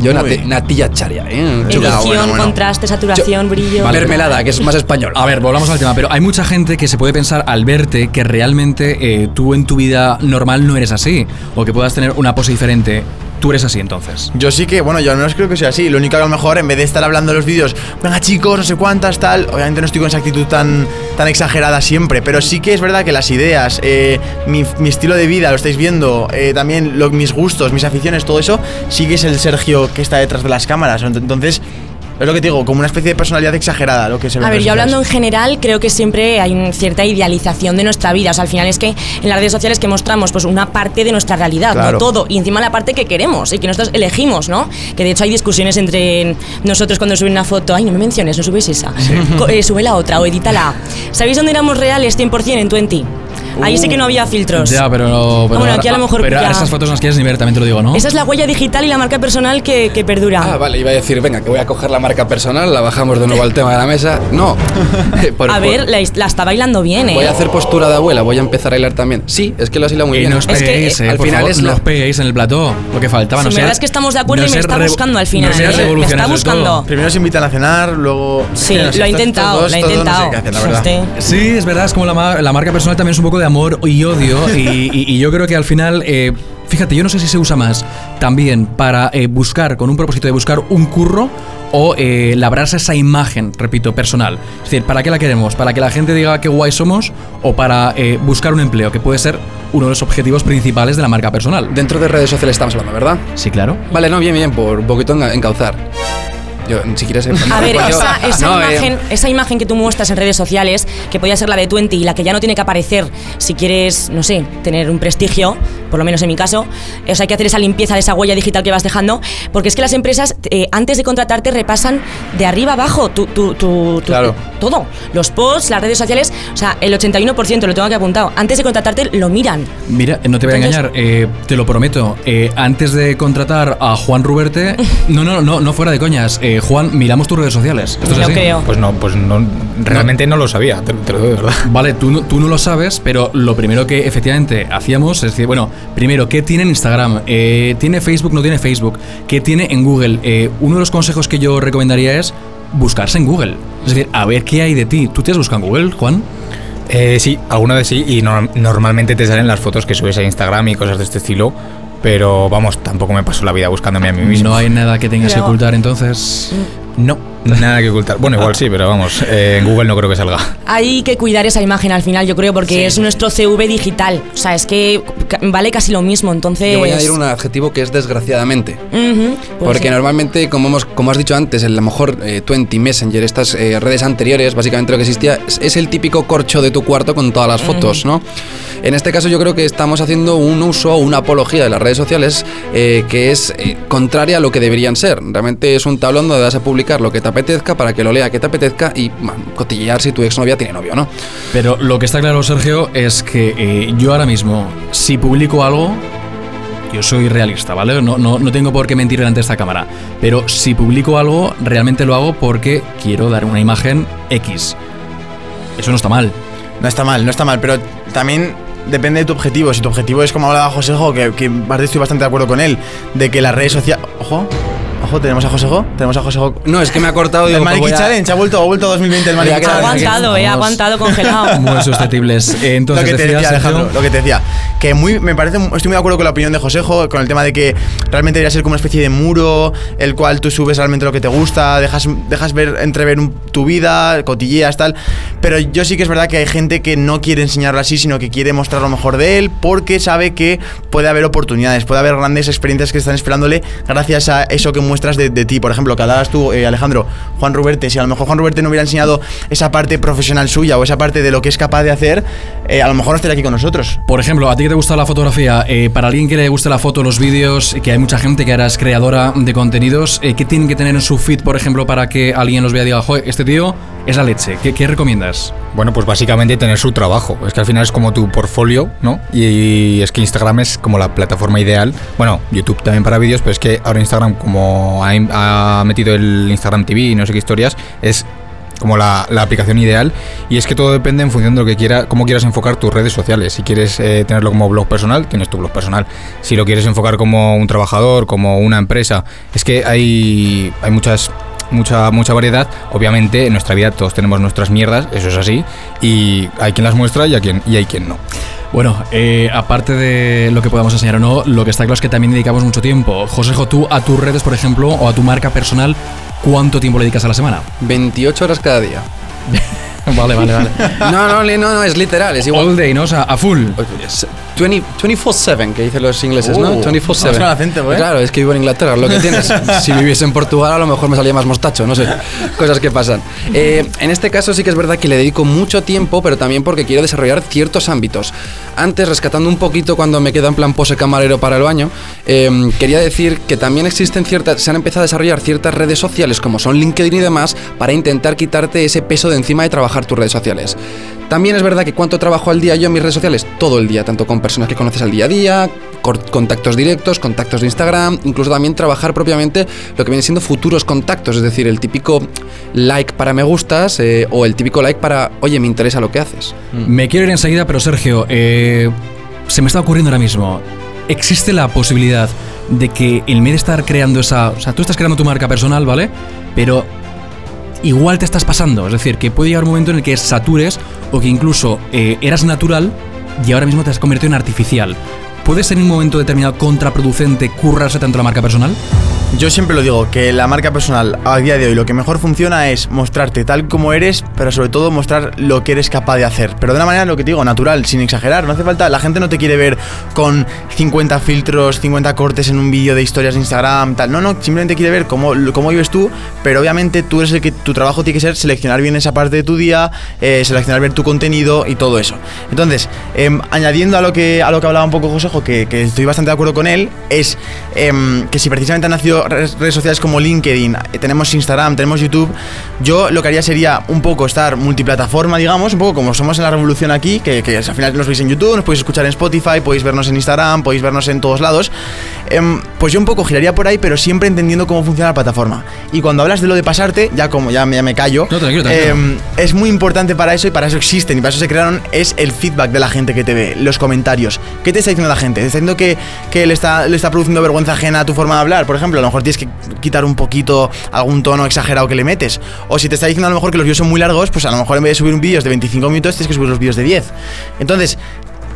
D: yo nati, natilla echaría, ¿eh?
C: Edición, contraste, saturación, brillo.
D: Mermelada, que es más español.
A: A ver, volvamos al tema, pero hay mucha gente que se puede pensar al verte que realmente eh, tú en tu vida normal no eres así, o que puedas tener una pose diferente. Tú eres así entonces.
B: Yo sí que, bueno, yo al menos creo que soy así. Lo único que a lo mejor, en vez de estar hablando en los vídeos, venga chicos, no sé cuántas, tal, obviamente no estoy con esa actitud tan, tan exagerada siempre, pero sí que es verdad que las ideas, eh, mi, estilo de vida, lo estáis viendo, eh, también mis gustos, mis aficiones, todo eso, sí que es el Sergio que está detrás de las cámaras. Ent- Entonces, es lo que te digo, como una especie de personalidad exagerada lo que se ve
C: A ver, yo hablando en general, creo que siempre hay una cierta idealización de nuestra vida. O sea, al final es que en las redes sociales que mostramos pues una parte de nuestra realidad,
B: Claro.
C: no todo. Y encima la parte que queremos y que nosotros elegimos, ¿no? Que de hecho hay discusiones entre nosotros cuando suben una foto. Ay, no me menciones, no subes esa. Co- eh, sube la otra o edítala. ¿Sabéis dónde éramos reales 100% en 20? Ahí sí que no había filtros.
A: Ya, pero. pero
C: Bueno, aquí a lo mejor
A: Pero
C: ya-
A: esas fotos no las quieres ni ver, también te lo digo, ¿no?
C: Esa es la huella digital y la marca personal que, que perdura.
D: Ah, vale, iba a decir, venga, que voy a coger la marca personal, la bajamos de nuevo al tema de la mesa. No. Por-
C: a
D: por-
C: ver, la, la está bailando bien, ¿eh?
D: Voy a hacer postura de abuela, voy a empezar a bailar también. Sí, es que lo has hilado muy
A: Y
D: bien.
A: no os peguéis, eh,
D: al
A: por
D: final
A: favor,
D: es
A: no
D: la-
A: os peguéis en el plató, lo que faltaba. No
C: me
A: ser-
C: verdad es que estamos de acuerdo
A: no
C: y me está buscando al final,
A: No
C: ¿eh? Me está buscando.
B: Primero se invitan a cenar, luego...
C: Sí, lo ha intentado, lo ha
B: no sé
C: intentado.
B: la.
C: Este-
A: Sí, es verdad, es como la, la marca personal también es un poco de amor y odio. y, y- y yo creo que al final, eh, fíjate, yo no sé si se usa más también para eh, buscar, con un propósito de buscar un curro o eh, labrarse esa imagen, repito, personal. Es decir, ¿para qué la queremos? ¿Para que la gente diga qué guay somos o para eh, buscar un empleo, que puede ser uno de los objetivos principales de la marca personal?
D: Dentro de redes sociales estamos hablando, ¿verdad?
A: Sí, claro.
D: Vale, no, bien, bien, por un poquito encauzar. Yo, si quieres... eh,
C: A ver,
D: yo-
C: esa, esa
D: no, eh,
C: imagen, esa imagen que tú muestras en redes sociales, que podía ser la de Twenty y la que ya no tiene que aparecer si quieres, no sé, tener un prestigio, por lo menos en mi caso, o sea, hay que hacer esa limpieza de esa huella digital que vas dejando, porque es que las empresas, eh, antes de contratarte, repasan de arriba abajo tu, tu- tu- tu-
B: Claro.
C: todo. Los posts, las redes sociales, o sea, el 81% lo tengo aquí apuntado. Antes de contratarte, lo miran.
A: Mira, no te voy a
C: Entonces-
A: engañar, eh, te lo prometo. eh, antes de contratar a Juan Ruberte, no, no, no, no fuera de coñas. eh, Juan, miramos tus redes sociales. ¿Esto es
C: Lo
A: así?
C: creo.
E: Pues no, pues no, realmente no, lo sabía, te, te lo digo de verdad.
A: Vale, tú, no- tú no lo sabes, pero lo primero que efectivamente hacíamos es decir, bueno, primero, ¿qué tiene en Instagram? Eh, ¿Tiene Facebook? ¿No tiene Facebook? ¿Qué tiene en Google? Eh, uno de los consejos que yo recomendaría es buscarse en Google. Es decir, a ver qué hay de ti. ¿Tú te has buscado en Google, Juan?
E: Eh, sí, alguna vez sí, y no- normalmente te salen las fotos que subes a Instagram y cosas de este estilo, pero vamos, tampoco me paso la vida buscándome a mí mismo.
A: No hay nada que tengas que ocultar entonces.
E: No, nada que ocultar. Bueno, igual sí, pero vamos, eh, en Google no creo que salga.
C: Hay que cuidar esa imagen al final, yo creo, porque es nuestro CV digital. O sea, es que vale casi lo mismo, entonces...
D: Yo voy a añadir un adjetivo que es desgraciadamente.
C: Ujú, pues
D: Porque
C: sí.
D: normalmente, como, hemos, como has dicho antes, en a lo mejor eh, Twenty, Messenger, estas eh, redes anteriores, básicamente lo que existía es, es el típico corcho de tu cuarto con todas las fotos, ¿no? En este caso yo creo que estamos haciendo un uso, una apología de las redes sociales eh, que es eh, contraria a lo que deberían ser. Realmente es un tablón donde vas a publicar lo que te apetezca para que lo lea que te apetezca y cotillear si tu exnovia tiene novio, ¿no?
A: Pero lo que está claro, Sergio, es que eh, yo ahora mismo, si publico algo, yo soy realista, ¿vale? No, no, no tengo por qué mentir delante de esta cámara. Pero si publico algo, realmente lo hago porque quiero dar una imagen X. Eso no está mal.
B: No está mal, no está mal, pero también depende de tu objetivo. Si tu objetivo es como hablaba Josejo, que, que en parte estoy bastante de acuerdo con él, de que las redes sociales. Ojo, ojo, tenemos a Josejo, tenemos a Josejo.
D: No, es que me ha cortado
B: El
D: pues
B: Maliki
D: a-
B: Challenge ha vuelto, ha vuelto 2020 el Maliki
D: que-
C: Ha
B: Challenge.
C: aguantado, eh, ha aguantado congelado.
A: Muy susceptibles. Eh,
B: lo
A: Entonces,
B: que te decía, Alejandro, lo que te decía. Que muy, me parece, estoy muy de acuerdo con la opinión de Josejo, con el tema de que realmente debería ser como una especie de muro, el cual tú subes realmente lo que te gusta, dejas, dejas ver, entrever un- tu vida, cotilleas, tal. Pero yo sí que es verdad que hay gente que no quiere enseñarlo así, sino que quiere mostrar lo mejor de él, porque sabe que puede haber oportunidades, puede haber grandes experiencias que están esperándole gracias a eso que muestras de, de ti. Por ejemplo, que hablabas tú, eh, Alejandro, Juan Ruberte, si a lo mejor Juan Ruberte no hubiera enseñado esa parte profesional suya o esa parte de lo que es capaz de hacer, eh, a lo mejor no estaría aquí con nosotros.
A: Por ejemplo, a ti que te gusta la fotografía, eh, para alguien que le guste la foto, los vídeos, que hay mucha gente que ahora es creadora de contenidos, eh, ¿qué tienen que tener en su feed, por ejemplo, para que alguien los vea y diga, joder, este tío es la leche. ¿Qué, qué recomiendas?
E: Bueno, pues básicamente tener su trabajo. Es que al final es como tu portfolio, ¿no? Y, es que Instagram es como la plataforma ideal. Bueno, YouTube también para vídeos, pero es que ahora Instagram, como ha, metido el Instagram TV y no sé qué historias, es como la, la aplicación ideal. Y es que todo depende en función de lo que quiera, cómo quieras enfocar tus redes sociales. Si quieres eh, tenerlo como blog personal, tienes tu blog personal. Si lo quieres enfocar como un trabajador, como una empresa, es que hay, hay muchas mucha, mucha variedad. Obviamente, en nuestra vida todos tenemos nuestras mierdas, eso es así. Y hay quien las muestra y, hay quien, y hay quien no.
A: Bueno, eh, aparte de lo que podamos enseñar o no, lo que está claro es que también dedicamos mucho tiempo. Josejo, tú a tus redes, por ejemplo, o a tu marca personal, ¿cuánto tiempo le dedicas a la semana?
D: 28 horas cada día.
A: vale, vale, vale.
D: No, no, no, no, es literal, es igual.
A: All day, ¿no? O sea, a full.
D: 20 24-7, que dicen los ingleses, ¿no?
B: Uh,
D: 24-7.
B: vamos con el acento, ¿eh?
D: Claro, es que vivo en Inglaterra, lo que tienes. si viviese en Portugal, a lo mejor me salía más mostacho, no sé. Cosas que pasan. Eh, en este caso sí que es verdad que le dedico mucho tiempo, pero también porque quiero desarrollar ciertos ámbitos. Antes, rescatando un poquito cuando me queda en plan pose camarero para el baño, eh, quería decir que también existen ciertas, se han empezado a desarrollar ciertas redes sociales como son LinkedIn y demás para intentar quitarte ese peso de encima de trabajar tus redes sociales. También es verdad que cuánto trabajo al día yo en mis redes sociales, todo el día, tanto con personas que conoces al día a día, contactos directos, contactos de Instagram, incluso también trabajar propiamente lo que vienen siendo futuros contactos, es decir, el típico like para me gustas eh, o el típico like para, oye, me interesa lo que haces.
A: Me quiero ir enseguida, pero Sergio, eh, se me está ocurriendo ahora mismo. ¿Existe la posibilidad de que en vez de estar creando esa... O sea, tú estás creando tu marca personal, ¿vale? Pero igual te estás pasando. Es decir, que puede llegar un momento en el que satures o que incluso eh, eras natural y ahora mismo te has convertido en artificial. ¿Puede ser en un momento determinado contraproducente currarse tanto la marca personal?
B: Yo siempre lo digo, que la marca personal a día de hoy lo que mejor funciona es mostrarte tal como eres, pero sobre todo mostrar lo que eres capaz de hacer. Pero de una manera, lo que te digo, natural, sin exagerar. No hace falta, la gente no te quiere ver con 50 filtros, 50 cortes en un vídeo de historias de Instagram, tal. No, no, simplemente quiere ver cómo, cómo vives tú, pero obviamente tú eres el que tu trabajo tiene que ser seleccionar bien esa parte de tu día, eh, seleccionar bien tu contenido y todo eso. Entonces, em, añadiendo a lo que a lo que hablaba un poco Que, que estoy bastante de acuerdo con él, es em, que si precisamente han nacido redes, redes sociales como LinkedIn, eh, tenemos Instagram, tenemos YouTube, yo lo que haría sería un poco estar multiplataforma, digamos, un poco como somos en la revolución aquí, que, que al final nos veis en YouTube, nos podéis escuchar en Spotify, podéis vernos en Instagram, podéis vernos en todos lados. Em, pues yo un poco giraría por ahí, pero siempre entendiendo cómo funciona la plataforma. Y cuando hablas de lo de pasarte, ya como ya, me- ya me callo,
A: No, tranquilo, tranquilo.
B: em, es muy importante para eso y para eso existen y para eso se crearon es el feedback de la gente que te ve, los comentarios. ¿Qué te está diciendo la gente? ¿Te está diciendo que, que le, está, le está produciendo vergüenza ajena a tu forma de hablar? Por ejemplo, a lo mejor tienes que quitar un poquito algún tono exagerado que le metes. O si te está diciendo a lo mejor que los vídeos son muy largos, pues a lo mejor en vez de subir un vídeo de 25 minutos tienes que subir los vídeos de 10. Entonces,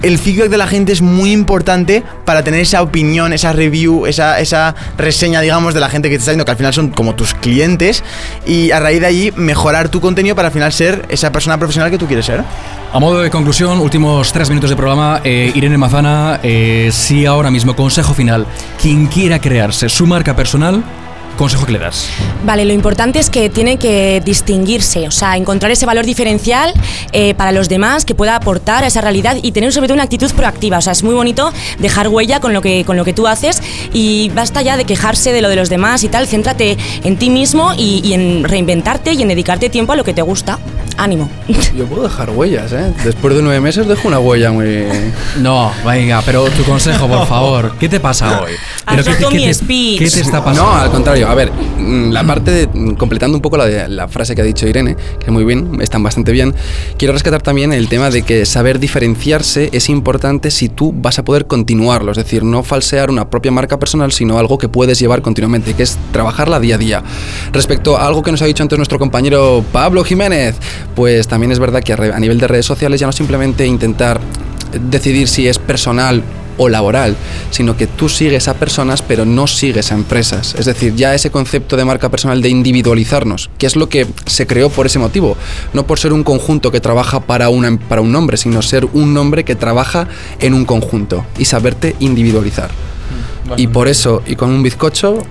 B: el feedback de la gente es muy importante para tener esa opinión, esa review, esa, esa reseña, digamos, de la gente que te está diciendo, que al final son como tus clientes, y a raíz de allí mejorar tu contenido para al final ser esa persona profesional que tú quieres ser.
A: A modo de conclusión, últimos tres minutos de programa, eh, Irene Mazana, eh, si ahora mismo, consejo final, quien quiera crearse su marca personal, consejo que le das.
C: Vale, lo importante es que tiene que distinguirse, o sea, encontrar ese valor diferencial eh, para los demás que pueda aportar a esa realidad y tener sobre todo una actitud proactiva. O sea, es muy bonito dejar huella con lo que, con lo que tú haces y basta ya de quejarse de lo de los demás y tal. Céntrate en ti mismo y, y en reinventarte y en dedicarte tiempo a lo que te gusta. Ánimo.
D: Yo puedo dejar huellas, ¿eh? Después de nueve meses dejo una huella muy...
A: No, venga, pero tu consejo, por favor. ¿Qué te pasa hoy? Pero
C: Has
A: ¿qué, te- qué
C: mi
A: te-
C: speech.
A: ¿Qué te está pasando?
D: No, al contrario. A ver, mm, la parte de. mm, Completando un poco la, de- la frase que ha dicho Irene, que muy bien, están bastante bien. Quiero rescatar también el tema de que saber diferenciarse es importante si tú vas a poder continuarlo. Es decir, no falsear una propia marca personal, sino algo que puedes llevar continuamente, que es trabajarla día a día. Respecto a algo que nos ha dicho antes nuestro compañero Pablo Jiménez, pues también es verdad que a nivel de redes sociales ya no simplemente intentar decidir si es personal o laboral, sino que tú sigues a personas pero no sigues a empresas. Es decir, ya ese concepto de marca personal de individualizarnos, que es lo que se creó por ese motivo, no por ser un conjunto que trabaja para, una, para un nombre, sino ser un nombre que trabaja en un conjunto y saberte individualizar. Y por eso, y con un bizcocho,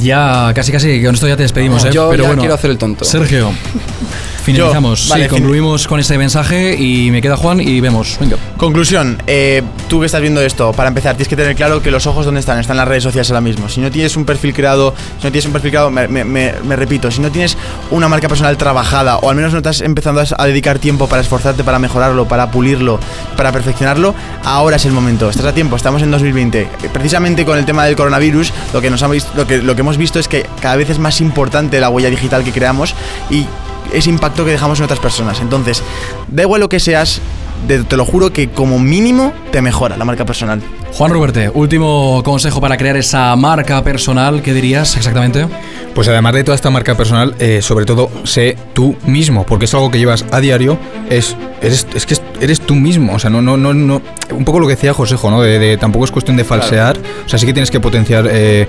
A: Ya, casi casi, con esto ya te despedimos, ¿eh?
D: Yo
A: Pero
D: ya
A: bueno,
D: quiero hacer el tonto.
A: Sergio, Finalizamos,
B: vale,
A: sí,
B: fin-
A: concluimos con ese mensaje y me queda Juan y vemos. Venga.
B: Conclusión, eh, tú que estás viendo esto, para empezar, tienes que tener claro que los ojos dónde están, están en las redes sociales ahora mismo. Si no tienes un perfil creado, si no tienes un perfil creado, me, me- me- me repito, si no tienes una marca personal trabajada o al menos no estás empezando a, a dedicar tiempo para esforzarte, para mejorarlo, para pulirlo, para perfeccionarlo, ahora es el momento. Estás a tiempo, estamos en 2020. Eh, Precisamente con el tema del coronavirus, lo que, nos vis- lo que, lo que hemos visto es que cada vez es más importante la huella digital que creamos y ese impacto que dejamos en otras personas. Entonces, da igual lo que seas, te lo juro que como mínimo te mejora la marca personal.
A: Juan Ruberte, último consejo para crear esa marca personal, ¿qué dirías exactamente?
E: Pues además de toda esta marca personal, eh, sobre todo sé tú mismo, porque es algo que llevas a diario, es, eres, es que eres tú mismo, o sea, no, no, no, no, un poco lo que decía Josejo, ¿no? De, de- tampoco es cuestión de falsear, o sea, sí que tienes que potenciar eh,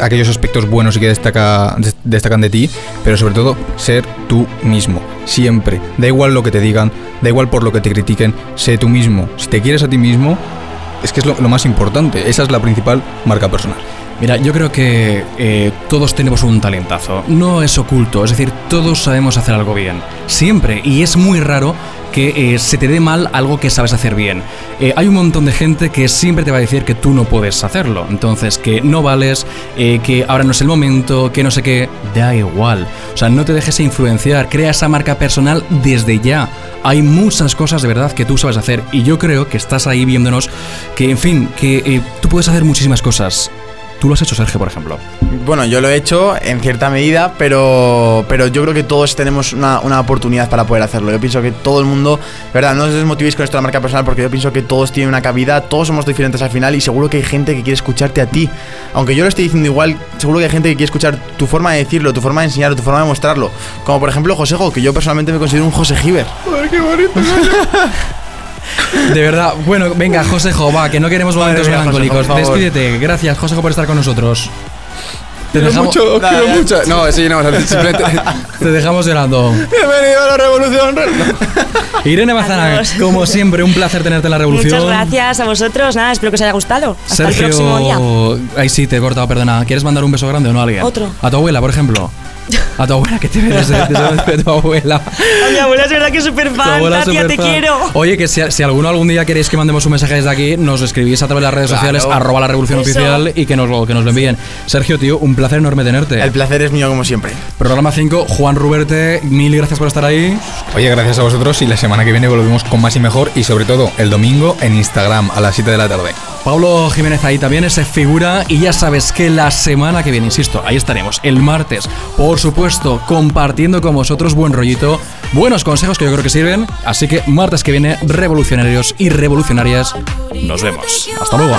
E: aquellos aspectos buenos y que destaca, des- destacan de ti, pero sobre todo ser tú mismo, siempre, da igual lo que te digan, da igual por lo que te critiquen, sé tú mismo, si te quieres a ti mismo, es que es lo, más importante, esa es la principal marca personal.
A: Mira, yo creo que eh, todos tenemos un talentazo. No es oculto, es decir, todos sabemos hacer algo bien. Siempre. Y es muy raro que eh, se te dé mal algo que sabes hacer bien. Eh, hay un montón de gente que siempre te va a decir que tú no puedes hacerlo. Entonces, que no vales, que ahora no es el momento, que no sé qué. Da igual. O sea, no te dejes influenciar. Crea esa marca personal desde ya. Hay muchas cosas de verdad que tú sabes hacer. Y yo creo que estás ahí viéndonos que, en fin, que eh, tú puedes hacer muchísimas cosas. Tú lo has hecho, Sergio, por ejemplo.
B: Bueno, yo lo he hecho en cierta medida, pero, pero yo creo que todos tenemos una, una oportunidad para poder hacerlo. Yo pienso que todo el mundo, de verdad, no os desmotivéis con esto de la marca personal porque yo pienso que todos tienen una cabida, todos somos diferentes al final y seguro que hay gente que quiere escucharte a ti. Aunque yo lo esté diciendo igual, seguro que hay gente que quiere escuchar tu forma de decirlo, tu forma de enseñarlo, tu forma de mostrarlo. Como por ejemplo Josejo, que yo personalmente me considero un José Giver.
D: qué bonito.
A: De verdad, bueno, venga, Josejo, va, que no queremos
B: Madre
A: momentos
B: mía,
A: melancólicos.
B: Josejo.
A: Despídete. Gracias, Josejo, por estar con nosotros. Te
D: Quiero
A: dejamos,
D: mucho,
B: Nada,
D: quiero
B: ya.
D: mucho. No, sí, no, simplemente.
A: te dejamos llorando.
D: Bienvenido a la revolución.
A: Irene Bazana, como siempre, un placer tenerte en la revolución.
C: Muchas gracias a vosotros. Nada, espero que os haya gustado. Hasta el próximo día.
A: Sergio, ahí sí, te he cortado, perdona. ¿Quieres mandar un beso grande o no a alguien?
C: Otro.
A: A tu abuela, por ejemplo. A tu abuela, que te ve desde, desde tu abuela.
C: A mi abuela es verdad que es súper
A: Tu
C: fan. Tatia, te quiero.
A: Oye, que si, si alguno algún día queréis que mandemos un mensaje desde aquí, nos escribís a través de las redes
B: Claro.
A: sociales, arroba la revolución
C: Eso.
A: oficial y que nos, lo- que nos lo envíen. Sergio, tío, un placer enorme tenerte.
B: El placer es mío como siempre.
A: Programa 5, Juan Ruberte, mil gracias por estar ahí.
E: Oye, gracias a vosotros y la semana que viene volvemos con más y mejor y sobre todo el domingo en Instagram a las 7 de la tarde.
A: Pablo Jiménez ahí también, ese figura. Y ya sabes que la semana que viene, insisto, ahí estaremos, el martes, por supuesto, compartiendo con vosotros buen rollito, buenos consejos que yo creo que sirven. Así que martes que viene, revolucionarios y revolucionarias, nos vemos. Hasta luego.